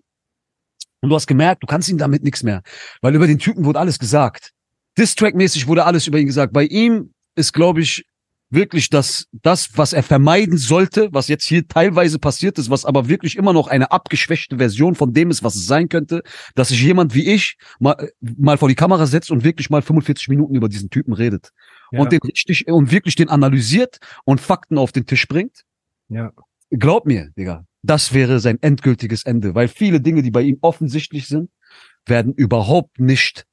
[SPEAKER 5] Und du hast gemerkt, du kannst ihm damit nichts mehr. Weil über den Typen wurde alles gesagt. Distrack-mäßig wurde alles über ihn gesagt. Bei ihm ist, glaube ich, wirklich das, das, was er vermeiden sollte, was jetzt hier teilweise passiert ist, was aber wirklich immer noch eine abgeschwächte Version von dem ist, was es sein könnte, dass sich jemand wie ich mal, mal vor die Kamera setzt und wirklich mal 45 Minuten über diesen Typen redet.
[SPEAKER 4] Ja.
[SPEAKER 5] Und den richtig, und wirklich den analysiert und Fakten auf den Tisch bringt.
[SPEAKER 4] Ja.
[SPEAKER 5] Glaub mir, Digga, das wäre sein endgültiges Ende, weil viele Dinge, die bei ihm offensichtlich sind, werden überhaupt nicht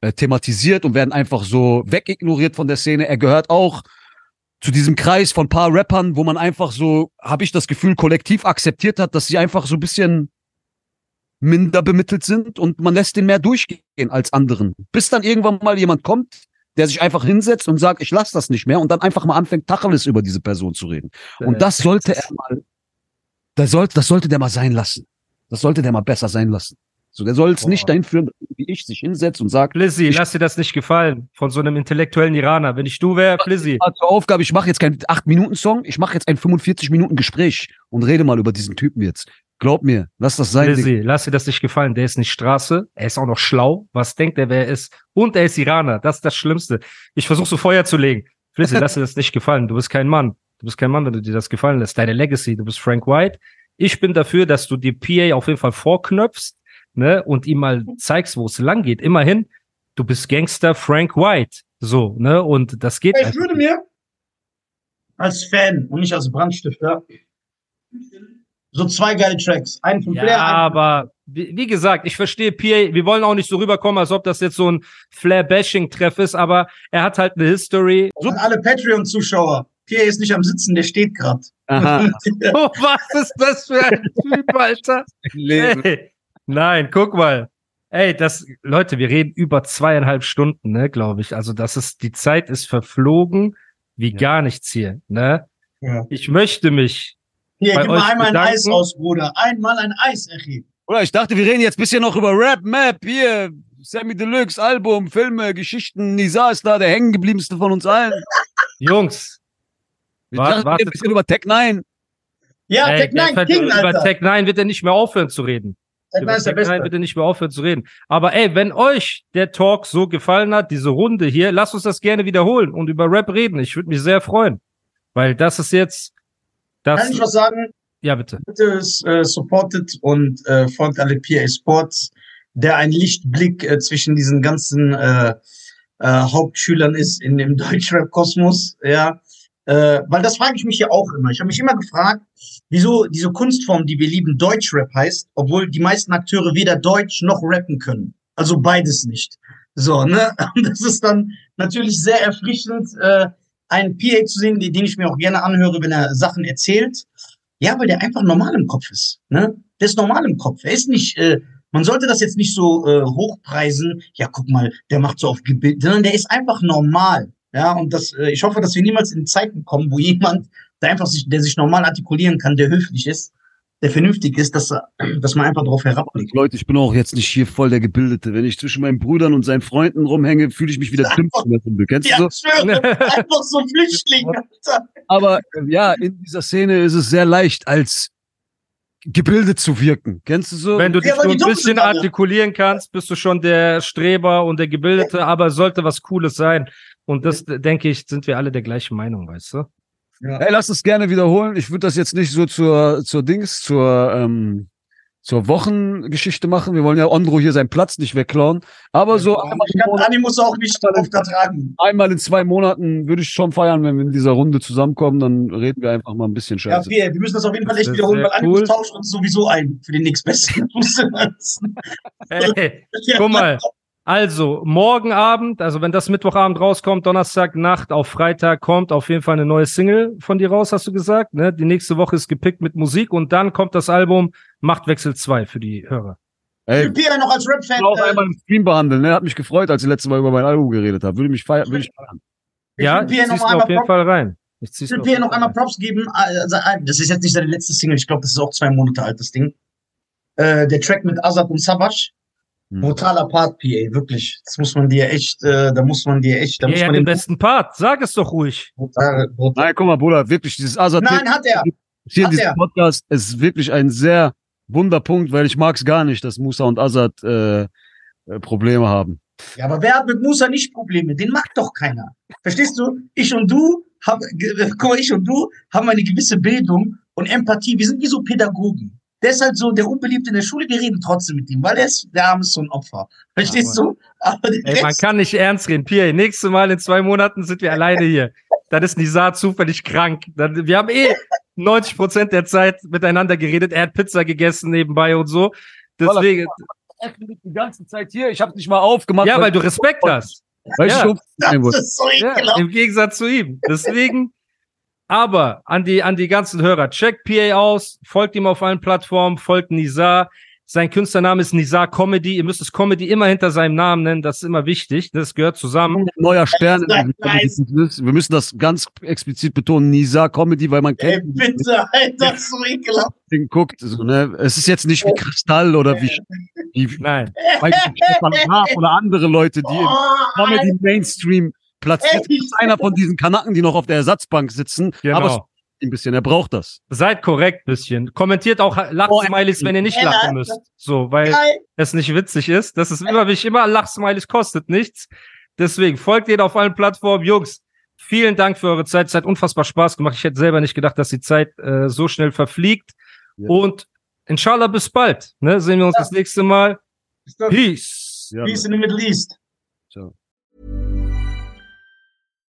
[SPEAKER 5] äh, thematisiert und werden einfach so wegignoriert von der Szene. Er gehört auch zu diesem Kreis von paar Rappern, wo man einfach so, habe ich das Gefühl, kollektiv akzeptiert hat, dass sie einfach so ein bisschen minder bemittelt sind und man lässt den mehr durchgehen als anderen. Bis dann irgendwann mal jemand kommt, der sich einfach hinsetzt und sagt, ich lasse das nicht mehr und dann einfach mal anfängt, Tacheles über diese Person zu reden. Und das sollte er mal, das sollte, das sollte der mal sein lassen. Das sollte der mal besser sein lassen. So, der soll es nicht dahin führen, wie ich sich hinsetzt und sagt,
[SPEAKER 4] Flizzy,
[SPEAKER 5] Ich-
[SPEAKER 4] lass dir das nicht gefallen von so einem intellektuellen Iraner. Wenn ich du wäre, Flizzy.
[SPEAKER 5] "Ah, zur Aufgabe, ich mache jetzt keinen 8-Minuten-Song, ich mache jetzt ein 45-Minuten-Gespräch und rede mal über diesen Typen jetzt. Glaub mir, lass das sein.
[SPEAKER 4] Flizzy, lass dir das nicht gefallen. Der ist nicht Straße, er ist auch noch schlau. Was denkt er, wer er ist? Und er ist Iraner. Das ist das Schlimmste. Ich versuche so Feuer zu legen. Flizzy, lass dir das nicht gefallen. Du bist kein Mann. Du bist kein Mann, wenn du dir das gefallen lässt. Deine Legacy, du bist Frank White. Ich bin dafür, dass du die PA auf jeden Fall vorknöpfst, ne, und ihm mal zeigst, wo es lang geht. Immerhin, du bist Gangster Frank White. So, ne, und das geht.
[SPEAKER 6] Ich würde mir als Fan und nicht als Brandstifter so zwei geile Tracks. Einen von
[SPEAKER 4] Ja,
[SPEAKER 6] Flair, einen
[SPEAKER 4] aber wie, wie gesagt, ich verstehe PA, wir wollen auch nicht so rüberkommen, als ob das jetzt so ein Flair-Bashing-Treff ist, aber er hat halt eine History.
[SPEAKER 6] von an alle Patreon-Zuschauer. Pierre ist nicht am Sitzen, der steht gerade.
[SPEAKER 4] Oh, was ist das für ein Typ, Alter? Ey, nein, guck mal. Ey, das, Leute, wir reden über zweieinhalb Stunden, ne, glaube ich. Also, das ist, die Zeit ist verflogen wie
[SPEAKER 5] Ja.
[SPEAKER 4] gar nichts hier, ne?
[SPEAKER 6] Ja.
[SPEAKER 4] Ich möchte mich,
[SPEAKER 6] Hier,
[SPEAKER 4] Bei
[SPEAKER 6] gib
[SPEAKER 4] euch
[SPEAKER 6] mal einmal ein
[SPEAKER 4] bedanken.
[SPEAKER 6] Eis aus, Bruder. Einmal ein Eis, Echi.
[SPEAKER 5] Oder ich dachte, wir reden jetzt bisschen noch über Rap, Map, hier, Sammy Deluxe, Album, Filme, Geschichten. Nisa ist da der hängengebliebenste von uns allen.
[SPEAKER 4] Jungs,
[SPEAKER 5] Wir
[SPEAKER 4] Wart-
[SPEAKER 5] dachten ein bisschen über Tech 9.
[SPEAKER 6] Ja,
[SPEAKER 4] ey,
[SPEAKER 6] Tech
[SPEAKER 4] der
[SPEAKER 6] 9
[SPEAKER 4] Ver-
[SPEAKER 6] King,
[SPEAKER 4] über
[SPEAKER 6] Alter.
[SPEAKER 4] Tech 9 wird er nicht mehr aufhören zu reden. Über
[SPEAKER 6] ist
[SPEAKER 4] bitte nicht mehr aufhören zu reden. Aber ey, wenn euch der Talk so gefallen hat, diese Runde hier, lasst uns das gerne wiederholen und über Rap reden. Ich würde mich sehr freuen. Weil das ist jetzt, das,
[SPEAKER 6] Kann ich was sagen?
[SPEAKER 4] ja bitte.
[SPEAKER 6] Bitte äh, supportet und äh, folgt alle PA Sports, der ein Lichtblick äh, zwischen diesen ganzen äh, äh, Hauptschülern ist in dem Deutschrap-Kosmos, ja. Äh, weil das frage ich mich ja auch immer. Ich habe mich immer gefragt, wieso diese Kunstform, die wir lieben, Deutschrap heißt, obwohl die meisten Akteure weder Deutsch noch rappen können. Also beides nicht. So, ne? Und das ist dann natürlich sehr erfrischend, äh, einen PA zu sehen, den ich mir auch gerne anhöre, wenn er Sachen erzählt. Ja, weil der einfach normal im Kopf ist. Ne? Der ist normal im Kopf. Er ist nicht, äh, man sollte das jetzt nicht so äh, hochpreisen. Ja, guck mal, der macht so auf Gebild, sondern der ist einfach normal. Ja, und das, äh, ich hoffe, dass wir niemals in Zeiten kommen, wo jemand, der einfach sich, der sich normal artikulieren kann, der höflich ist, der vernünftig ist, dass, er- dass man einfach drauf herabblickt.
[SPEAKER 5] Leute, ich bin auch jetzt nicht hier voll der Gebildete. Wenn ich zwischen meinen Brüdern und seinen Freunden rumhänge, fühle ich mich wieder dumm in der Runde. Kennst
[SPEAKER 6] Ja,
[SPEAKER 5] du
[SPEAKER 6] ich
[SPEAKER 5] so?
[SPEAKER 6] schwöre, einfach so Flüchtling, Alter.
[SPEAKER 5] Aber äh, ja, in dieser Szene ist es sehr leicht, als gebildet zu wirken. Kennst du so?
[SPEAKER 4] Wenn du
[SPEAKER 6] Ja,
[SPEAKER 4] dich so
[SPEAKER 6] die
[SPEAKER 4] ein bisschen artikulieren kannst, bist du schon der Streber und der Gebildete, aber es sollte was Cooles sein. Und das, denke ich, sind wir alle der gleichen Meinung, weißt du?
[SPEAKER 5] Hey, lass es gerne wiederholen. Ich würde das jetzt nicht so zur, zur Dings, zur, ähm, zur Wochengeschichte machen. Wir wollen ja Ondro hier seinen Platz nicht wegklauen. Aber so einmal
[SPEAKER 6] Ich
[SPEAKER 5] im
[SPEAKER 6] kann
[SPEAKER 5] Monat,
[SPEAKER 6] Animus auch nicht darauf ertragen.
[SPEAKER 5] einmal in zwei Monaten würde ich schon feiern, wenn wir in dieser Runde zusammenkommen. Dann reden wir einfach mal ein bisschen
[SPEAKER 6] Ja,
[SPEAKER 5] Scheiße.
[SPEAKER 6] wir, wir müssen das auf jeden Fall echt wiederholen, weil Animus
[SPEAKER 4] cool.
[SPEAKER 6] tauscht uns sowieso ein für den nächstbesten.
[SPEAKER 4] Hey, guck mal. Also, morgen Abend, also wenn das Mittwochabend rauskommt, Donnerstag Nacht auf Freitag kommt auf jeden Fall eine neue Single von dir raus, hast du gesagt. Ne? Die nächste Woche ist gepickt mit Musik und dann kommt das Album Machtwechsel 2 für die Hörer.
[SPEAKER 5] Ey,
[SPEAKER 6] Ich bin ja noch als Rap-Fan.
[SPEAKER 5] ich will auch
[SPEAKER 6] äh,
[SPEAKER 5] einmal im Stream behandeln. Ne? Hat mich gefreut, als ich letztes Mal über mein Album geredet habe. Würde mich feiern, würde ich feiern.
[SPEAKER 4] Ja, ich zieh's
[SPEAKER 6] noch
[SPEAKER 4] auf jeden
[SPEAKER 6] Prop-
[SPEAKER 4] Fall rein. Ich zieh's
[SPEAKER 6] Ich will Pierre noch einmal. Props geben. Also, äh, Das ist jetzt nicht seine letzte Single. Ich glaube, das ist auch zwei Monate alt, das Ding. Äh, der Track mit Azad und Savage.
[SPEAKER 5] Hm.
[SPEAKER 6] Brutaler Part, PA, wirklich. Das muss man dir echt, äh, da muss man dir echt, da muss
[SPEAKER 4] Er
[SPEAKER 6] man
[SPEAKER 4] hat den
[SPEAKER 6] den
[SPEAKER 4] besten Part. Sag es doch ruhig.
[SPEAKER 6] brutal, brutal.
[SPEAKER 5] Nein, guck mal, Bruder, wirklich, dieses Azad
[SPEAKER 6] Nein, hat er.
[SPEAKER 5] hier in
[SPEAKER 6] hat
[SPEAKER 5] diesem
[SPEAKER 6] er.
[SPEAKER 5] Podcast ist wirklich ein sehr Wunderpunkt, weil ich mag es gar nicht, dass Musa und Azad äh, äh, Probleme haben.
[SPEAKER 6] Ja, aber wer hat mit Musa nicht Probleme? Den mag doch keiner. Verstehst du? Ich und du, hab, ge- guck mal, ich und du haben eine gewisse Bildung und Empathie. Wir sind wie so Pädagogen. Der ist halt so der Unbeliebte in der Schule, wir reden trotzdem mit ihm, weil er ist, der Arme ist so ein Opfer. Verstehst du? Aber der
[SPEAKER 4] Ey, man kann nicht ernst reden. Pierre, nächstes Mal in zwei Monaten sind wir alleine hier. Dann ist Nizar zufällig krank. Dann, wir haben eh 90 Prozent der Zeit miteinander geredet. Er hat Pizza gegessen nebenbei und so. Deswegen,
[SPEAKER 5] Die ganze Zeit hier, ich habe nicht mal aufgemacht,
[SPEAKER 4] ja, weil du Respekt hast.
[SPEAKER 5] weil ich
[SPEAKER 4] ja.
[SPEAKER 5] so
[SPEAKER 6] ist so
[SPEAKER 4] Ja. Im Gegensatz zu ihm. Deswegen, aber an die, an die ganzen Hörer, checkt PA aus, folgt ihm auf allen Plattformen, folgt Nizar. Sein Künstlername ist Nizar Comedy. Ihr müsst es Comedy immer hinter seinem Namen nennen. Das ist immer wichtig. Das gehört zusammen.
[SPEAKER 5] Neuer Stern. Wir müssen das ganz explizit betonen. Nisa Comedy, weil man
[SPEAKER 6] Ey,
[SPEAKER 5] kennt,
[SPEAKER 6] bitte, Alter, das so ekelhaft.
[SPEAKER 5] den guckt. So, ne? Es ist jetzt nicht wie Kristall oder wie, wie
[SPEAKER 4] Nein.
[SPEAKER 5] Stefan Raab oder andere Leute, die im
[SPEAKER 6] Oh,
[SPEAKER 5] Comedy Mainstream platziert.
[SPEAKER 6] Ey.
[SPEAKER 5] ist einer von diesen Kanacken, die noch auf der Ersatzbank sitzen.
[SPEAKER 4] Genau.
[SPEAKER 5] Aber es ein bisschen, er braucht das.
[SPEAKER 4] Seid korrekt bisschen. Kommentiert auch Lachsmileys, wenn ihr nicht
[SPEAKER 6] Ja,
[SPEAKER 4] lachen müsst. So, weil es nicht witzig ist. Das ist immer wichtig. Immer Lachsmileys kostet nichts. Deswegen folgt ihr auf allen Plattformen. Jungs, vielen Dank für eure Zeit. Es hat unfassbar Spaß gemacht. Ich hätte selber nicht gedacht, dass die Zeit äh, so schnell verfliegt.
[SPEAKER 5] Ja.
[SPEAKER 4] Und inshallah bis bald. Ne? Sehen wir uns das nächste Mal. Peace.
[SPEAKER 5] Ja,
[SPEAKER 6] Peace in the Middle East.
[SPEAKER 5] so.